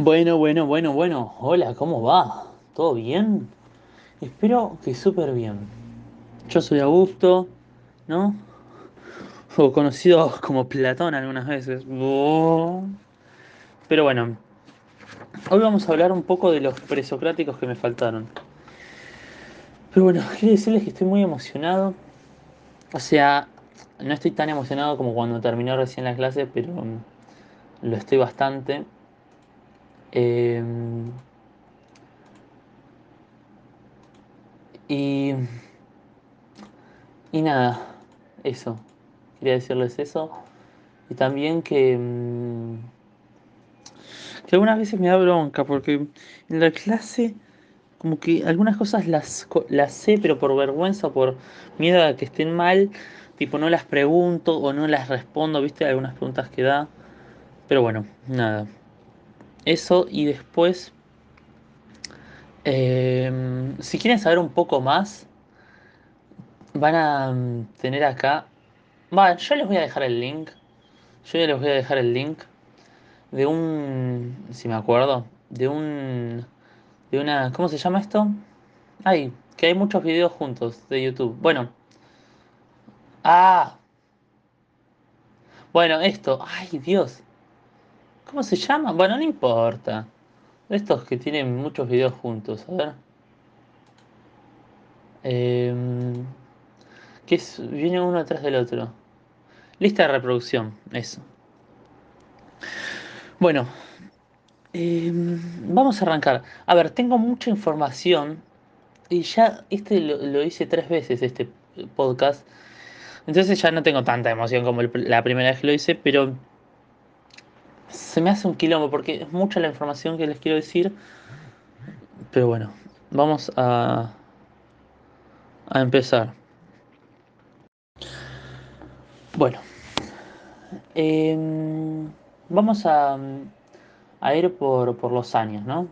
Bueno, bueno, bueno, bueno. Hola, ¿cómo va? ¿Todo bien? Espero que súper bien. Yo soy Augusto, ¿no? O conocido como Platón algunas veces. Pero bueno, hoy vamos a hablar un poco de los presocráticos que me faltaron. Pero bueno, quiero decirles que estoy muy emocionado. O sea, no estoy tan emocionado como cuando terminó recién la clase, pero lo estoy bastante. Eh, y, y nada, eso. Quería decirles eso. Y también que, mm, que algunas veces me da bronca porque en la clase como que algunas cosas las, las sé, pero por vergüenza o por miedo a que estén mal, tipo no las pregunto o no las respondo, viste, algunas preguntas que da. Pero bueno, nada. Eso y después, em, si quieren saber un poco más, van a mm, tener acá... Va, yo les voy a dejar el link. Yo ya les voy a dejar el link de un, si me acuerdo, de un, de una, ¿cómo se llama esto? Ay, que hay muchos videos juntos de YouTube. Bueno, ah, bueno, esto, ay Dios, ¿cómo se llama? Bueno, no importa. De estos que tienen muchos videos juntos, a ver. Em, que es, viene uno atrás del otro. Lista de reproducción, eso. Bueno, em, vamos a arrancar. A ver, tengo mucha información y ya este lo, lo hice tres veces, este podcast. Entonces ya no tengo tanta emoción como la primera vez que lo hice, pero se me hace un quilombo porque es mucha la información que les quiero decir. Pero bueno, vamos a, a empezar. Bueno, em, vamos a, a ir por, por los años, ¿no?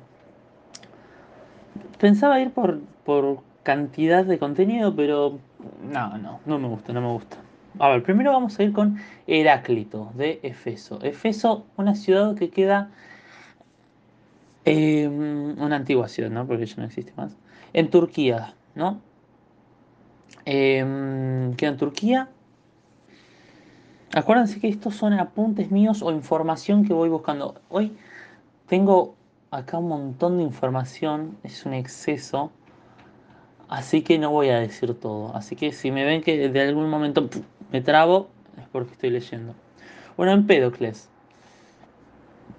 Pensaba ir por, por cantidad de contenido, pero no, no, no me gusta, no me gusta. A ver, primero vamos a ir con Heráclito de Efeso. Efeso, una ciudad que queda Eh, una antigua ciudad, ¿no? Porque ya no existe más. En Turquía, ¿no? Eh, queda en Turquía. Acuérdense que estos son apuntes míos o información que voy buscando. Hoy tengo acá un montón de información, es un exceso, así que no voy a decir todo. Así que si me ven que de algún momento. Me trabo, es porque estoy leyendo. Bueno, Empédocles.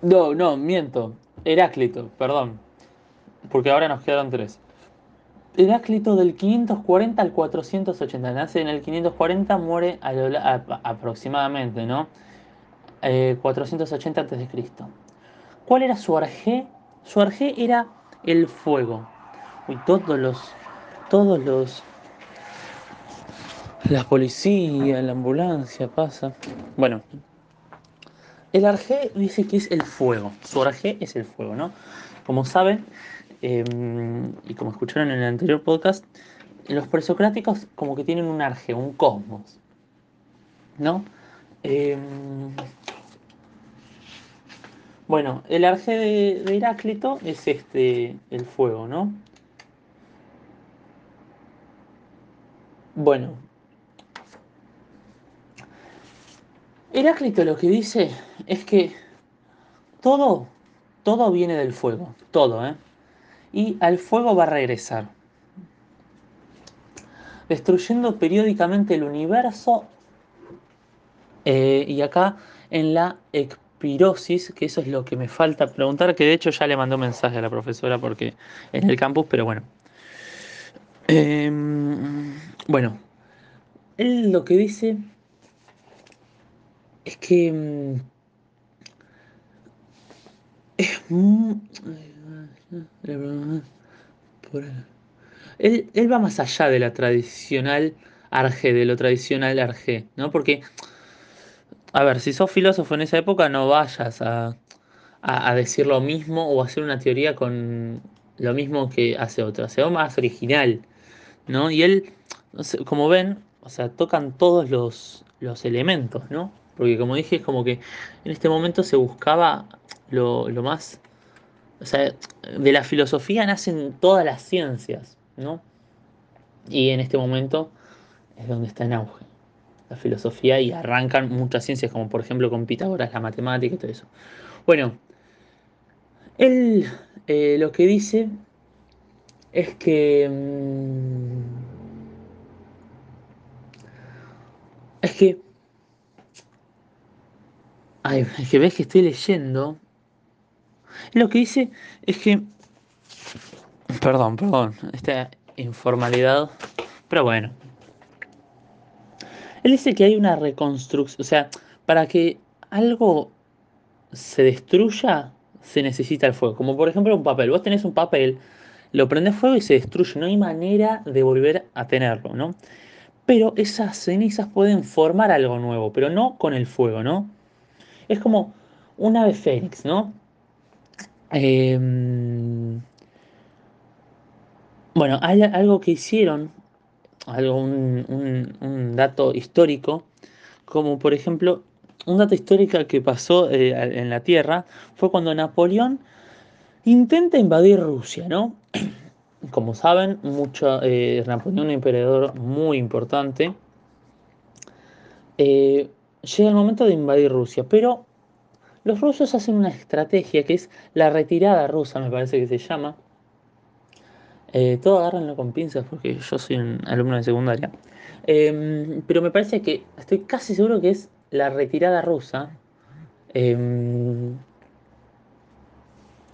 No, no, miento. Heráclito, perdón. Porque ahora nos quedaron tres. Heráclito del 540 al 480. Nace en el 540, muere a lo aproximadamente, ¿no? Eh, 480 a.C. ¿Cuál era su arjé? Su arjé era el fuego. Uy, todos los. Todos los. La policía, la ambulancia pasa. Bueno, el arjé dice que es el fuego. Su arjé es el fuego, ¿no? Como saben, eh, y como escucharon en el anterior podcast, los presocráticos como que tienen un arjé, un cosmos, ¿no? Eh, bueno, el arjé de, de Heráclito es este, el fuego, ¿no? Bueno, Heráclito lo que dice es que todo, todo viene del fuego, todo, ¿eh? Y al fuego va a regresar, destruyendo periódicamente el universo Eh, y acá en la espirosis, que eso es lo que me falta preguntar, que de hecho ya le mandó mensaje a la profesora porque en el campus, pero bueno. Em, bueno, él lo que dice es que mm, es él, él va más allá de la tradicional arge, de lo tradicional arge, ¿no? Porque, a ver, si sos filósofo en esa época, no vayas a, a, a decir lo mismo o hacer una teoría con lo mismo que hace otro, sea más original, ¿no? Y él, como ven, o sea, tocan todos los, los elementos, ¿no? Porque como dije, es como que en este momento se buscaba lo, lo más o sea, de la filosofía nacen todas las ciencias, ¿no? Y en este momento es donde está en auge la filosofía y arrancan muchas ciencias, como por ejemplo con Pitágoras, la matemática y todo eso. Bueno, él eh, lo que dice es que... Mm, es que... Ay, es que ves que estoy leyendo. Lo que dice es que... Perdón, perdón, esta informalidad. Pero bueno. Él dice que hay una reconstrucción, o sea, para que algo se destruya, se necesita el fuego. Como por ejemplo un papel. Vos tenés un papel, lo prendes fuego y se destruye. No hay manera de volver a tenerlo, ¿no? Pero esas cenizas pueden formar algo nuevo, pero no con el fuego, ¿no? Es como un ave fénix, ¿no? Em, bueno, hay algo que hicieron, algo, un, dato histórico, como por ejemplo, un dato histórico que pasó eh, en la Tierra fue cuando Napoleón intenta invadir Rusia, ¿no? Como saben, mucho, eh, Napoleón, un emperador muy importante, eh, llega el momento de invadir Rusia, pero los rusos hacen una estrategia que es la retirada rusa, me parece que se llama. Eh, todo agárrenlo con pinzas porque yo soy un alumno de secundaria. Em, pero me parece que estoy casi seguro que es la retirada rusa. Em,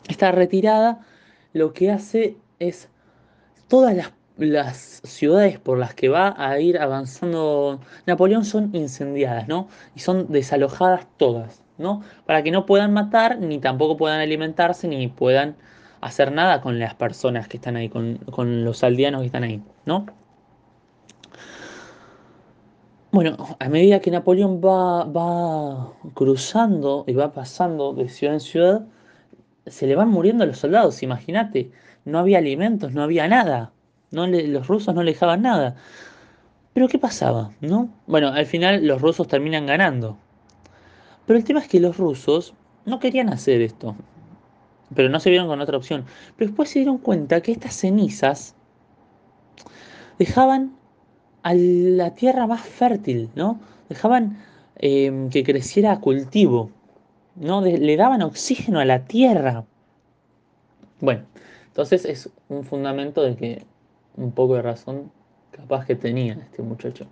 esta retirada lo que hace es todas las, las, ciudades por las que va a ir avanzando Napoleón son incendiadas, ¿no? Y son desalojadas todas. Para que no puedan matar, ni tampoco puedan alimentarse, ni puedan hacer nada con las personas que están ahí, con, los aldeanos que están ahí, ¿no? Bueno, a medida que Napoleón va, va cruzando y va pasando de ciudad en ciudad, se le van muriendo los soldados, imagínate. No había alimentos, no había nada. No los rusos no le dejaban nada. Pero ¿qué pasaba? ¿No? Bueno, al final los rusos terminan ganando. Pero el tema es que los rusos no querían hacer esto. Pero no se vieron con otra opción. Pero después se dieron cuenta que estas cenizas dejaban a la tierra más fértil, ¿no? Dejaban em, que creciera cultivo, ¿no? le daban oxígeno a la tierra. Bueno, entonces es un fundamento de que un poco de razón capaz que tenía este muchacho.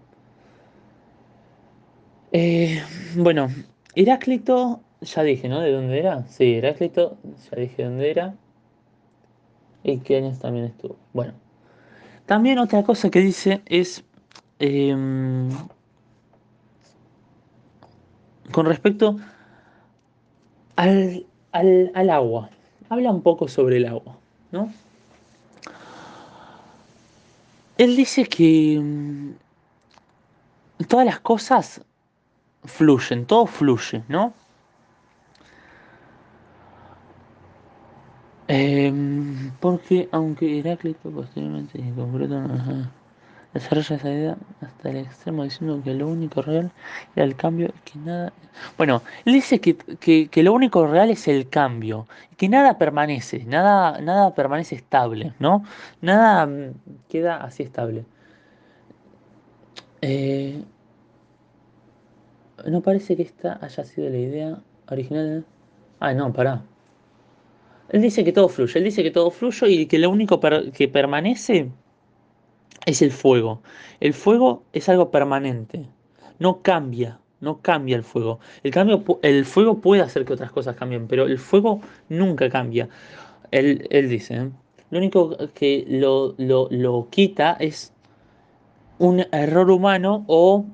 Eh, bueno, Heráclito, ya dije, ¿no? ¿De dónde era? Sí, Heráclito, ya dije dónde era. Y qué años también estuvo. Bueno, también otra cosa que dice es em, con respecto al, al, agua. Habla un poco sobre el agua, ¿no? Él dice que em, todas las cosas fluyen, todo fluye, ¿no? Em, porque aunque Heráclito posteriormente en concreto desarrolla esa idea hasta el extremo diciendo que lo único real era el cambio que nada... Bueno, él dice que, que, lo único real es el cambio, que nada permanece, nada, nada permanece estable, ¿no? Nada mm, queda así estable. Eh, no parece que esta haya sido la idea original. Ah, no, pará. Él dice que todo fluye, él dice que todo fluye y que lo único que permanece es el fuego. El fuego es algo permanente, no cambia, no cambia el fuego. El, cambio, el fuego puede hacer que otras cosas cambien, pero el fuego nunca cambia. Él, dice, ¿eh? lo único que lo, lo quita es un error humano o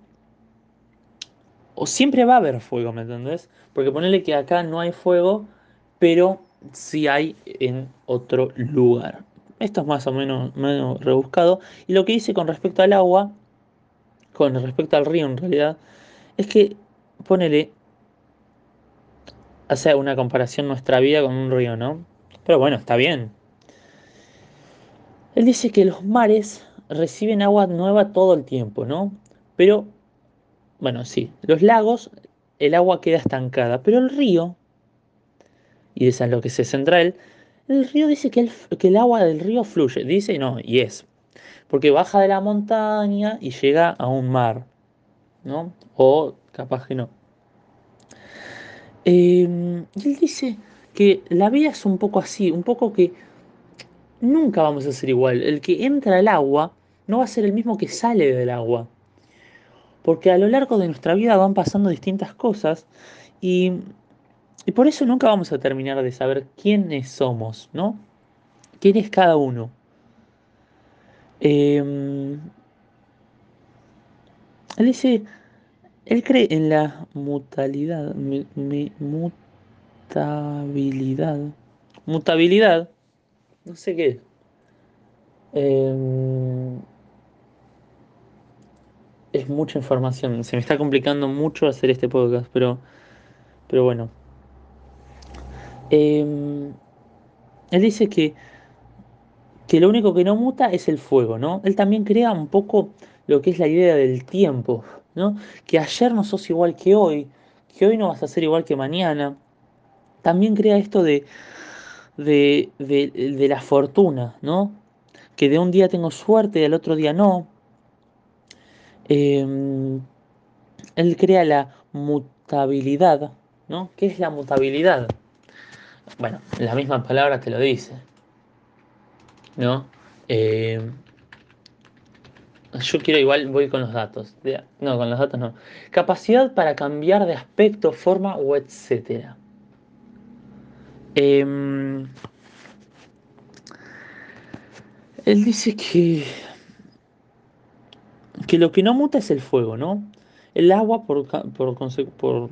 o siempre va a haber fuego, ¿me entendés? Porque ponerle que acá no hay fuego, pero sí hay en otro lugar. Esto es más o menos, rebuscado. Y lo que dice con respecto al agua, con respecto al río en realidad, es que ponele, hace una comparación nuestra vida con un río, ¿no? Pero bueno, está bien. Él dice que los mares reciben agua nueva todo el tiempo, ¿no? Pero bueno, sí, los lagos, el agua queda estancada, pero el río, y eso es lo que se centra él, El río dice que el, agua del río fluye. Dice no, y es. Porque baja de la montaña y llega a un mar. ¿No? O capaz que no. Em, y él dice que la vida es un poco así, un poco que nunca vamos a ser igual. El que entra al agua no va a ser el mismo que sale del agua. Porque a lo largo de nuestra vida van pasando distintas cosas y, y por eso nunca vamos a terminar de saber quiénes somos, ¿no? ¿Quién es cada uno? Em, él dice, él cree en la mutalidad, mutabilidad, mutabilidad, no sé qué. Em, es mucha información, se me está complicando mucho hacer este podcast, pero, pero bueno. Em, él dice que, que lo único que no muta es el fuego, ¿no? Él también crea un poco lo que es la idea del tiempo, ¿no? Que ayer no sos igual que hoy, que hoy no vas a ser igual que mañana. También crea esto de, de, de, la fortuna, ¿no? Que de un día tengo suerte y al otro día no. Em, él crea la mutabilidad, ¿no? ¿Qué es la mutabilidad? Bueno, la misma palabra te lo dice, ¿no? Em, yo quiero igual, voy con los datos. No, con los datos no. Capacidad para cambiar de aspecto, forma o etcétera. Em, él dice que, que lo que no muta es el fuego, ¿no? El agua por, por, por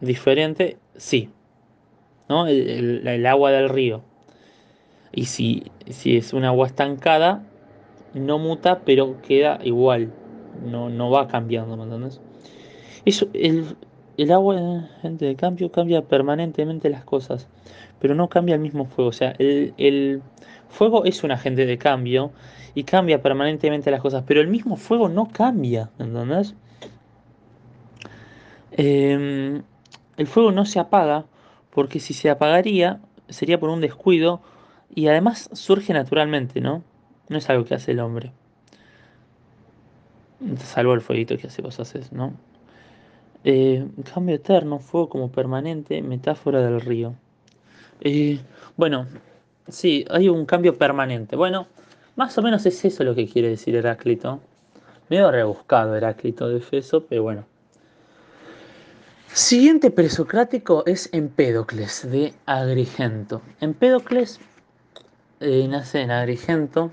diferente, sí. ¿No? El, agua del río. Y si, si es un agua estancada, no muta, pero queda igual. No, no va cambiando, ¿me entiendes? Eso, el, el agua, gente de cambio, cambia permanentemente las cosas, pero no cambia el mismo fuego. O sea, el, fuego es un agente de cambio y cambia permanentemente las cosas, pero el mismo fuego no cambia, ¿entendés? Em, el fuego no se apaga porque si se apagaría sería por un descuido y además surge naturalmente, ¿no? No es algo que hace el hombre. Salvo el fueguito que hace vos haces, ¿no? Eh, cambio eterno, fuego como permanente, metáfora del río. Eh, bueno, sí, hay un cambio permanente. Bueno, más o menos es eso lo que quiere decir Heráclito. Medio rebuscado Heráclito de Efeso, pero bueno. Siguiente presocrático es Empédocles de Agrigento. Empédocles eh, nace en Agrigento.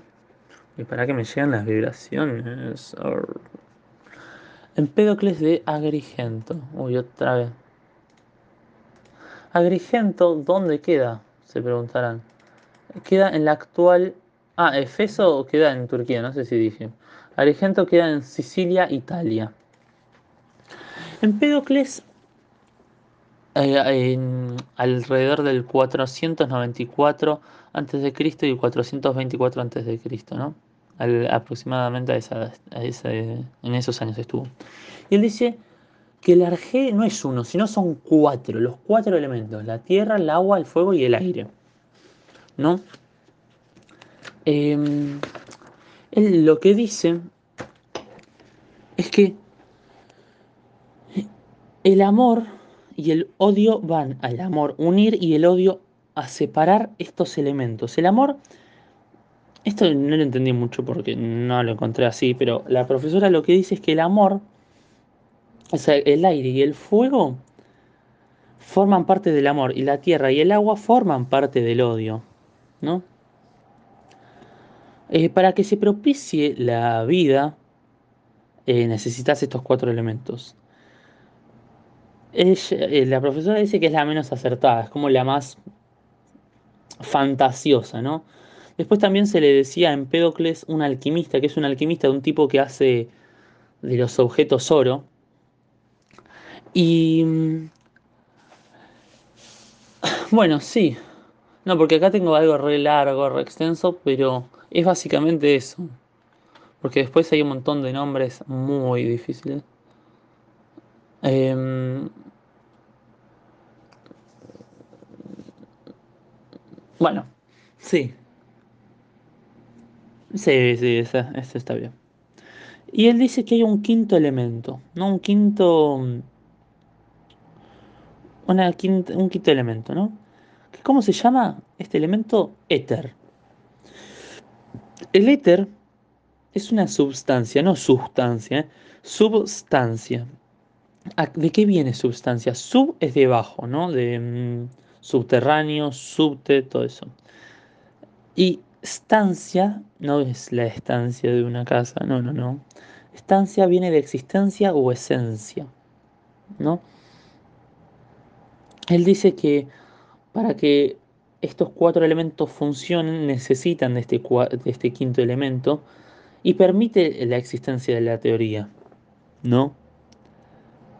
Y para que me lleguen las vibraciones. Empédocles de Agrigento. Uy, otra vez. Agrigento, ¿dónde queda? Se preguntarán. Queda en la actual... Ah, Efeso queda en Turquía, no sé si dije. Agrigento queda en Sicilia, Italia. Empédocles, eh, alrededor del 494 a.C. y 424 a.C., ¿no? aproximadamente a esa, en esos años estuvo. Y él dice que el arjé no es uno, sino son cuatro, los cuatro elementos, la tierra, el agua, el fuego y el aire. ¿No? Em, él lo que dice es que el amor y el odio van al amor unir y el odio a separar estos elementos. El amor esto no lo entendí mucho porque no lo encontré así, pero la profesora lo que dice es que el amor, o sea, el aire y el fuego forman parte del amor y la tierra y el agua forman parte del odio, ¿no? Eh, para que se propicie la vida, eh, necesitas estos cuatro elementos. Eh, la profesora dice que es la menos acertada, es como la más fantasiosa, ¿no? Después también se le decía a Empédocles un alquimista, que es un alquimista de un tipo que hace de los objetos oro. Y mm, bueno, sí. No, porque acá tengo algo re largo, re extenso, pero es básicamente eso. Porque después hay un montón de nombres muy difíciles. Em, Bueno, sí. Sí, sí, ese, ese está bien. Y él dice que hay un quinto elemento, ¿no? Un quinto. Una quinta, un quinto elemento, ¿no? ¿Cómo se llama este elemento? Éter. El éter es una substancia, no sustancia, ¿eh? substancia. ¿De qué viene substancia? Sub es debajo, ¿no? De mm, subterráneo, subte, todo eso. Y estancia no es la estancia de una casa, no, no, no. Estancia viene de existencia o esencia, ¿no? Él dice que para que estos cuatro elementos funcionen necesitan de este, este quinto elemento y permite la existencia de la teoría, ¿no?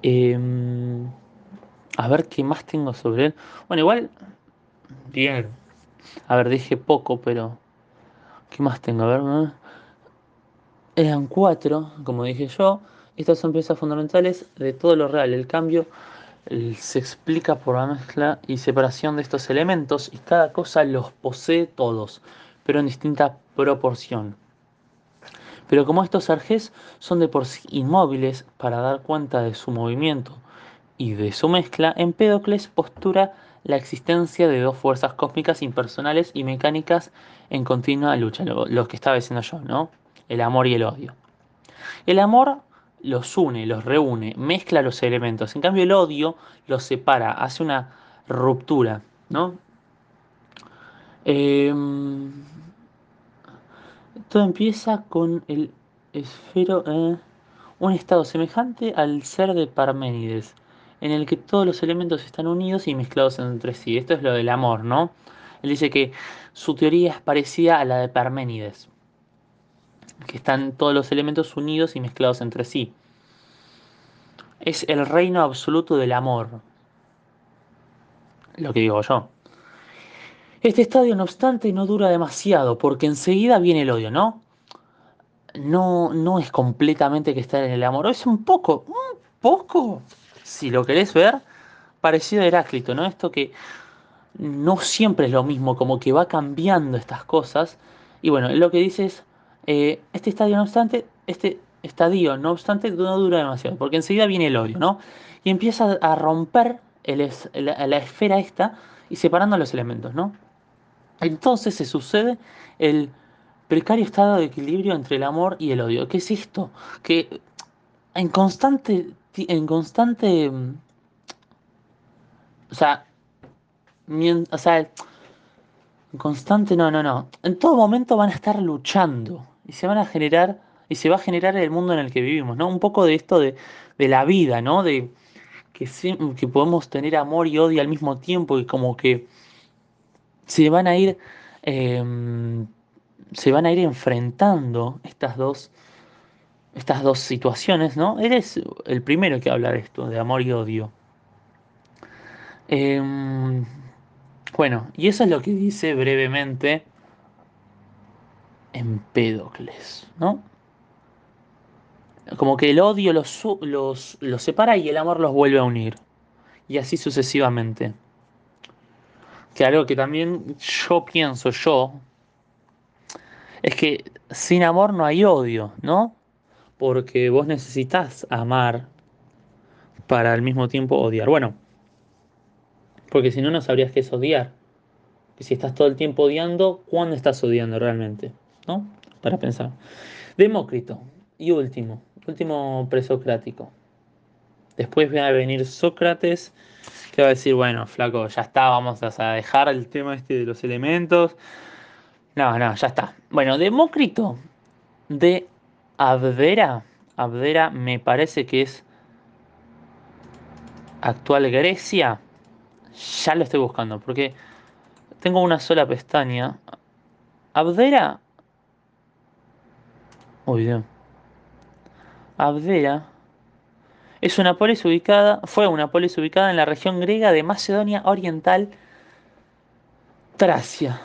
Em, a ver qué más tengo sobre él. Bueno, igual, bien. A ver, dije poco, pero ¿qué más tengo? A ver, eran cuatro, como dije yo. Estas son piezas fundamentales de todo lo real. El cambio se explica por la mezcla y separación de estos elementos y cada cosa los posee todos, pero en distinta proporción. Pero como estos arjes son de por sí inmóviles para dar cuenta de su movimiento y de su mezcla, Empédocles postura la existencia de dos fuerzas cósmicas impersonales y mecánicas en continua lucha, lo, que estaba diciendo yo, ¿no? El amor y el odio. El amor los une, los reúne, mezcla los elementos. En cambio el odio los separa, hace una ruptura, ¿no? Em, todo empieza con el esfero, eh, un estado semejante al ser de Parménides, en el que todos los elementos están unidos y mezclados entre sí. Esto es lo del amor, ¿no? Él dice que su teoría es parecida a la de Parménides que están todos los elementos unidos y mezclados entre sí. Es el reino absoluto del amor. Lo que digo yo. Este estadio, no obstante, no dura demasiado, porque enseguida viene el odio, ¿no? No, no es completamente que estar en el amor, es un poco, un poco, si lo querés ver, parecido a Heráclito, ¿no? Esto que no siempre es lo mismo, como que va cambiando estas cosas. Y bueno, lo que dice es, eh, este estadio, no obstante, este estadio, no obstante, no dura demasiado, porque enseguida viene el odio, ¿no? Y empieza a romper la, esfera esta y separando los elementos, ¿no? Entonces se sucede el precario estado de equilibrio entre el amor y el odio. ¿Qué es esto? Que en constante, en constante, o sea, o sea, constante, no, no, no. En todo momento van a estar luchando y se van a generar y se va a generar el mundo en el que vivimos, ¿no? Un poco de esto de, la vida, ¿no? De que, que podemos tener amor y odio al mismo tiempo y como que se van a ir em, se van a ir enfrentando estas dos estas dos situaciones, ¿no? Él es el primero que habla de esto, de amor y odio. Em, bueno, y eso es lo que dice brevemente Empédocles, ¿no? Como que el odio los, los, los separa y el amor los vuelve a unir. Y así sucesivamente. Que algo que también yo pienso yo, es que sin amor no hay odio, ¿no? Porque vos necesitas amar para al mismo tiempo odiar. Bueno, porque si no, no sabrías qué es odiar. Que si estás todo el tiempo odiando, ¿cuándo estás odiando realmente? ¿no? Para pensar. Demócrito. Y último, último presocrático. Después va a venir Sócrates, que va a decir, bueno, flaco, ya está, vamos a dejar el tema este de los elementos. No, no, ya está. Bueno, Demócrito de Abdera. Abdera me parece que es actual Grecia. Ya lo estoy buscando porque tengo una sola pestaña. Abdera Uy, Abdera es una polis ubicada, fue una polis ubicada en la región griega de Macedonia Oriental, Tracia.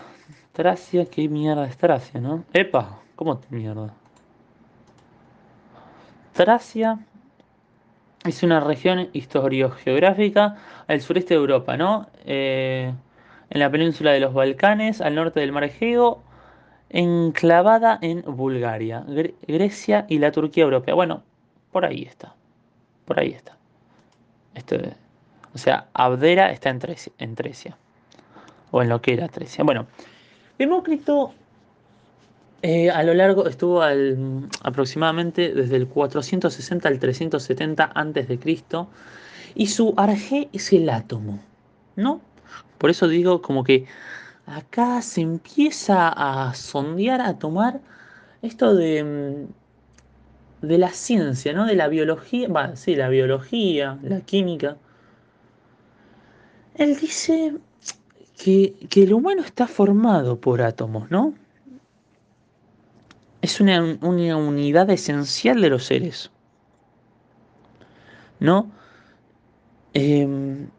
Tracia, qué mierda es Tracia, ¿no? Epa, ¿cómo mierda? Tracia es una región historiogeográfica al sureste de Europa, ¿no? Eh, en la península de los Balcanes, al norte del Mar Egeo, enclavada en Bulgaria, Grecia y la Turquía europea. Bueno, por ahí está. Por ahí está. Este, o sea, Abdera está en Trecia, O en lo que era Trecia. Bueno, Demócrito eh, a lo largo estuvo aproximadamente desde el 460 al 370 antes de Cristo y su arjé es el átomo, ¿no? Por eso digo como que acá se empieza a sondear, a tomar esto de, mm, de la ciencia, ¿no? De la biología, va, sí, la biología, la química. Él dice que, que el humano está formado por átomos, ¿no? Es una, unidad esencial de los seres. ¿No? Em,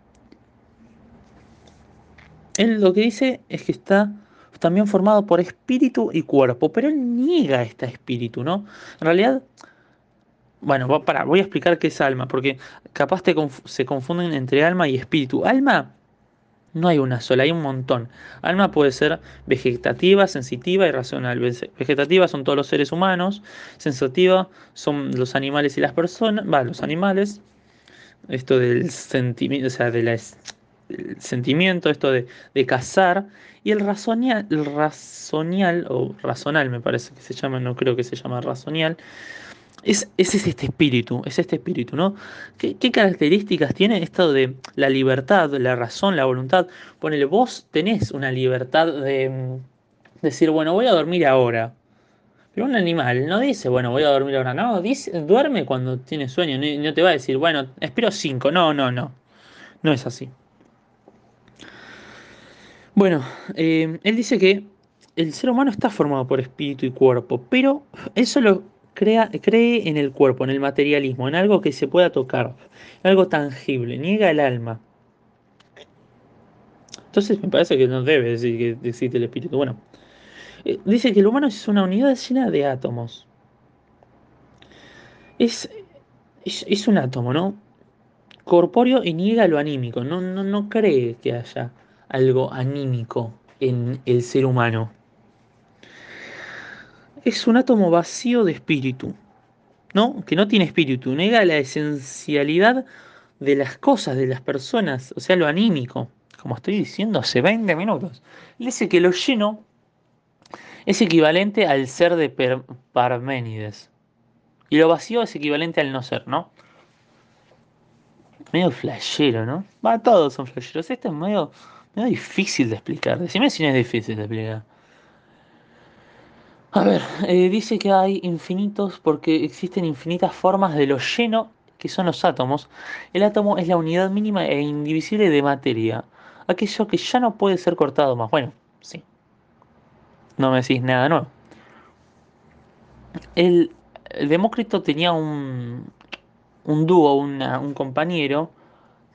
él lo que dice es que está también formado por espíritu y cuerpo, pero él niega este espíritu, ¿no? En realidad, bueno, para, voy a explicar qué es alma, porque capaz se confunden entre alma y espíritu. Alma no hay una sola, hay un montón. Alma puede ser vegetativa, sensitiva y racional. Vegetativa son todos los seres humanos, sensitiva son los animales y las personas, va, los animales. Esto del sentimiento, o sea, sentimiento, esto de, de cazar. Y el razonial, el razonial, o razonal me parece que se llama, no creo que se llama razonial, es, este espíritu, es este espíritu, ¿no? ¿Qué, características tiene esto de la libertad, la razón, la voluntad? Ponele, vos tenés una libertad de mm, decir, bueno, voy a dormir ahora. Pero un animal no dice, bueno, voy a dormir ahora. No, dice, duerme cuando tiene sueño. No, te va a decir, bueno, espero cinco. No, no, no. No es así. Bueno, eh, él dice que el ser humano está formado por espíritu y cuerpo, pero eso lo cree en el cuerpo, en el materialismo, en algo que se pueda tocar, en algo tangible, niega el alma. Entonces me parece que no debe decir que existe el espíritu. Bueno, eh, dice que el humano es una unidad llena de átomos. Es, es, un átomo, ¿no? Corpóreo y niega lo anímico. No, no, no cree que haya algo anímico en el ser humano es un átomo vacío de espíritu, ¿no? Que no tiene espíritu, nega la esencialidad de las cosas, de las personas, o sea, lo anímico, como estoy diciendo hace 20 minutos. dice que lo lleno es equivalente al ser de Parménides. Y lo vacío es equivalente al no ser, ¿no? Medio flashero, ¿no? Va, todos son flasheros. Esto es medio, medio difícil de explicar. Decime si no es difícil de explicar. A ver, eh, dice que hay infinitos porque existen infinitas formas de lo lleno que son los átomos. El átomo es la unidad mínima e indivisible de materia, aquello que ya no puede ser cortado más. Bueno, sí. No me decís nada nuevo. El, Demócrito tenía un, un dúo, un compañero,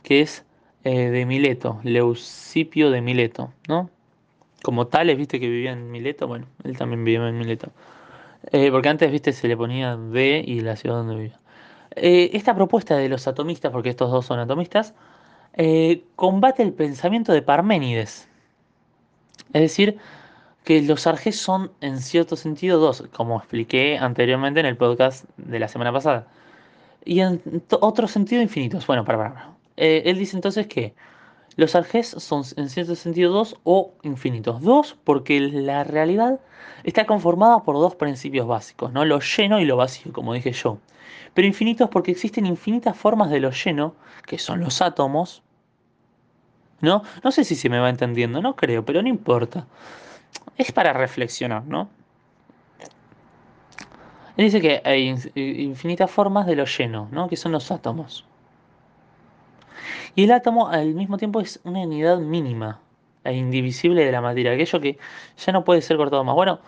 que es eh, de Mileto, Leucipio de Mileto, ¿no? Como tales, viste, que vivía en Mileto, bueno, él también vivía en Mileto. Eh, porque antes, viste, se le ponía B y la ciudad donde vivía. Eh, esta propuesta de los atomistas, porque estos dos son atomistas, eh, combate el pensamiento de Parménides. Es decir, que los arjes son en cierto sentido dos, como expliqué anteriormente en el podcast de la semana pasada. Y en otro sentido infinitos. Bueno, para, para. él dice entonces que los arjes son en cierto sentido dos o infinitos. Dos porque la realidad está conformada por dos principios básicos, ¿no? lo lleno y lo vacío, como dije yo. Pero infinitos porque existen infinitas formas de lo lleno, que son los átomos. ¿No? No sé si se me va entendiendo, no creo, pero no importa. Es para reflexionar, ¿no? Él dice que hay infinitas formas de lo lleno, ¿no? Que son los átomos. Y el átomo al mismo tiempo es una unidad mínima e indivisible de la materia, aquello que ya no puede ser cortado más. Bueno,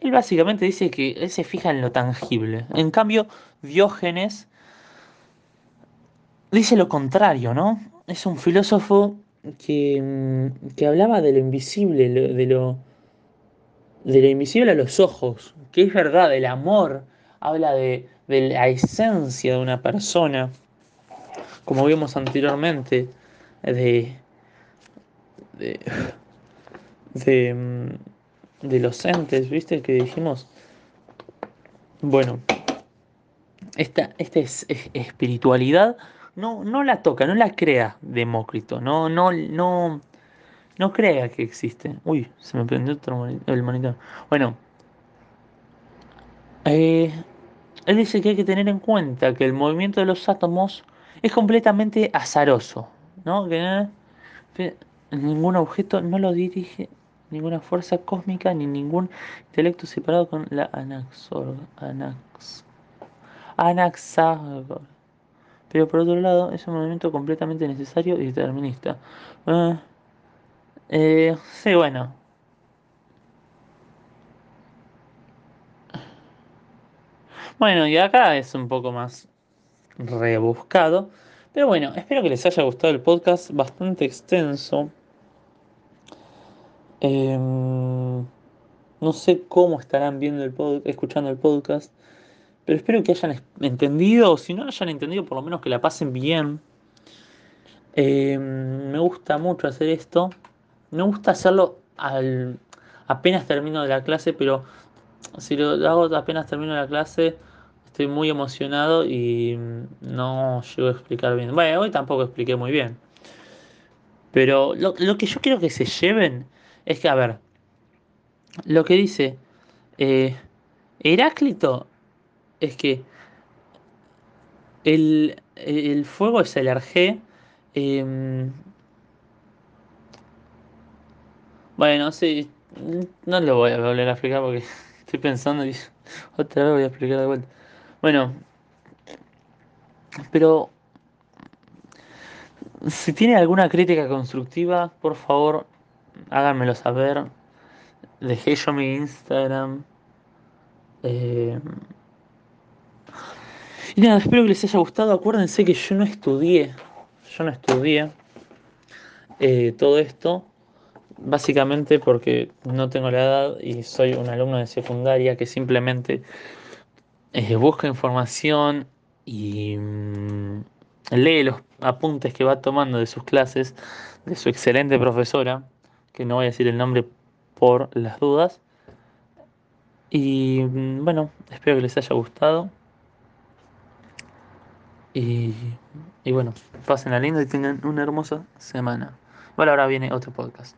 él básicamente dice que él se fija en lo tangible. En cambio, Diógenes dice lo contrario, ¿no? Es un filósofo que, mm, que hablaba de lo invisible, de lo, de lo invisible a los ojos, que es verdad, el amor, habla de, de la esencia de una persona como vimos anteriormente, de, de, de los entes, ¿viste? Que dijimos. Bueno, esta, esta es, es- espiritualidad no, no la toca, no la crea Demócrito, no, no, no, no crea que existe. Uy, se me prendió otro el monitor. Bueno, eh, él dice que hay que tener en cuenta que el movimiento de los átomos es completamente azaroso, ¿no? Que eh, ningún objeto no lo dirige ninguna fuerza cósmica ni ningún intelecto separado con la anaxor, anax, anaxágora. Pero por otro lado, es un movimiento completamente necesario y determinista. Ah, eh, sí, bueno. Bueno, y acá es un poco más rebuscado. Pero bueno, espero que les haya gustado el podcast, bastante extenso. Em, no sé cómo estarán viendo el pod- escuchando el podcast, pero espero que hayan entendido, o si no hayan entendido, por lo menos que la pasen bien. Em, me gusta mucho hacer esto. Me gusta hacerlo al, apenas termino de la clase, pero si lo hago apenas termino la clase, estoy muy emocionado y mm, no llego a explicar bien. Bueno, hoy tampoco expliqué muy bien. Pero lo, lo que yo quiero que se lleven es que, a ver, lo que dice eh, Heráclito es que el, el fuego es el Arjé. em, bueno, sí, no lo voy a volver a explicar porque estoy pensando y otra vez voy a explicar de vuelta. Bueno, pero si tiene alguna crítica constructiva, por favor, háganmelo saber. Dejé yo mi Instagram. eh, Y nada, espero que les haya gustado. Acuérdense que yo no estudié, yo no estudié eh, todo esto, básicamente porque no tengo la edad y soy un alumno de secundaria que simplemente busca información y mm, lee los apuntes que va tomando de sus clases, de su excelente profesora, que no voy a decir el nombre por las dudas. Y mm, bueno, espero que les haya gustado. Y, y bueno, pasen la linda y tengan una hermosa semana. Bueno, ahora viene otro podcast.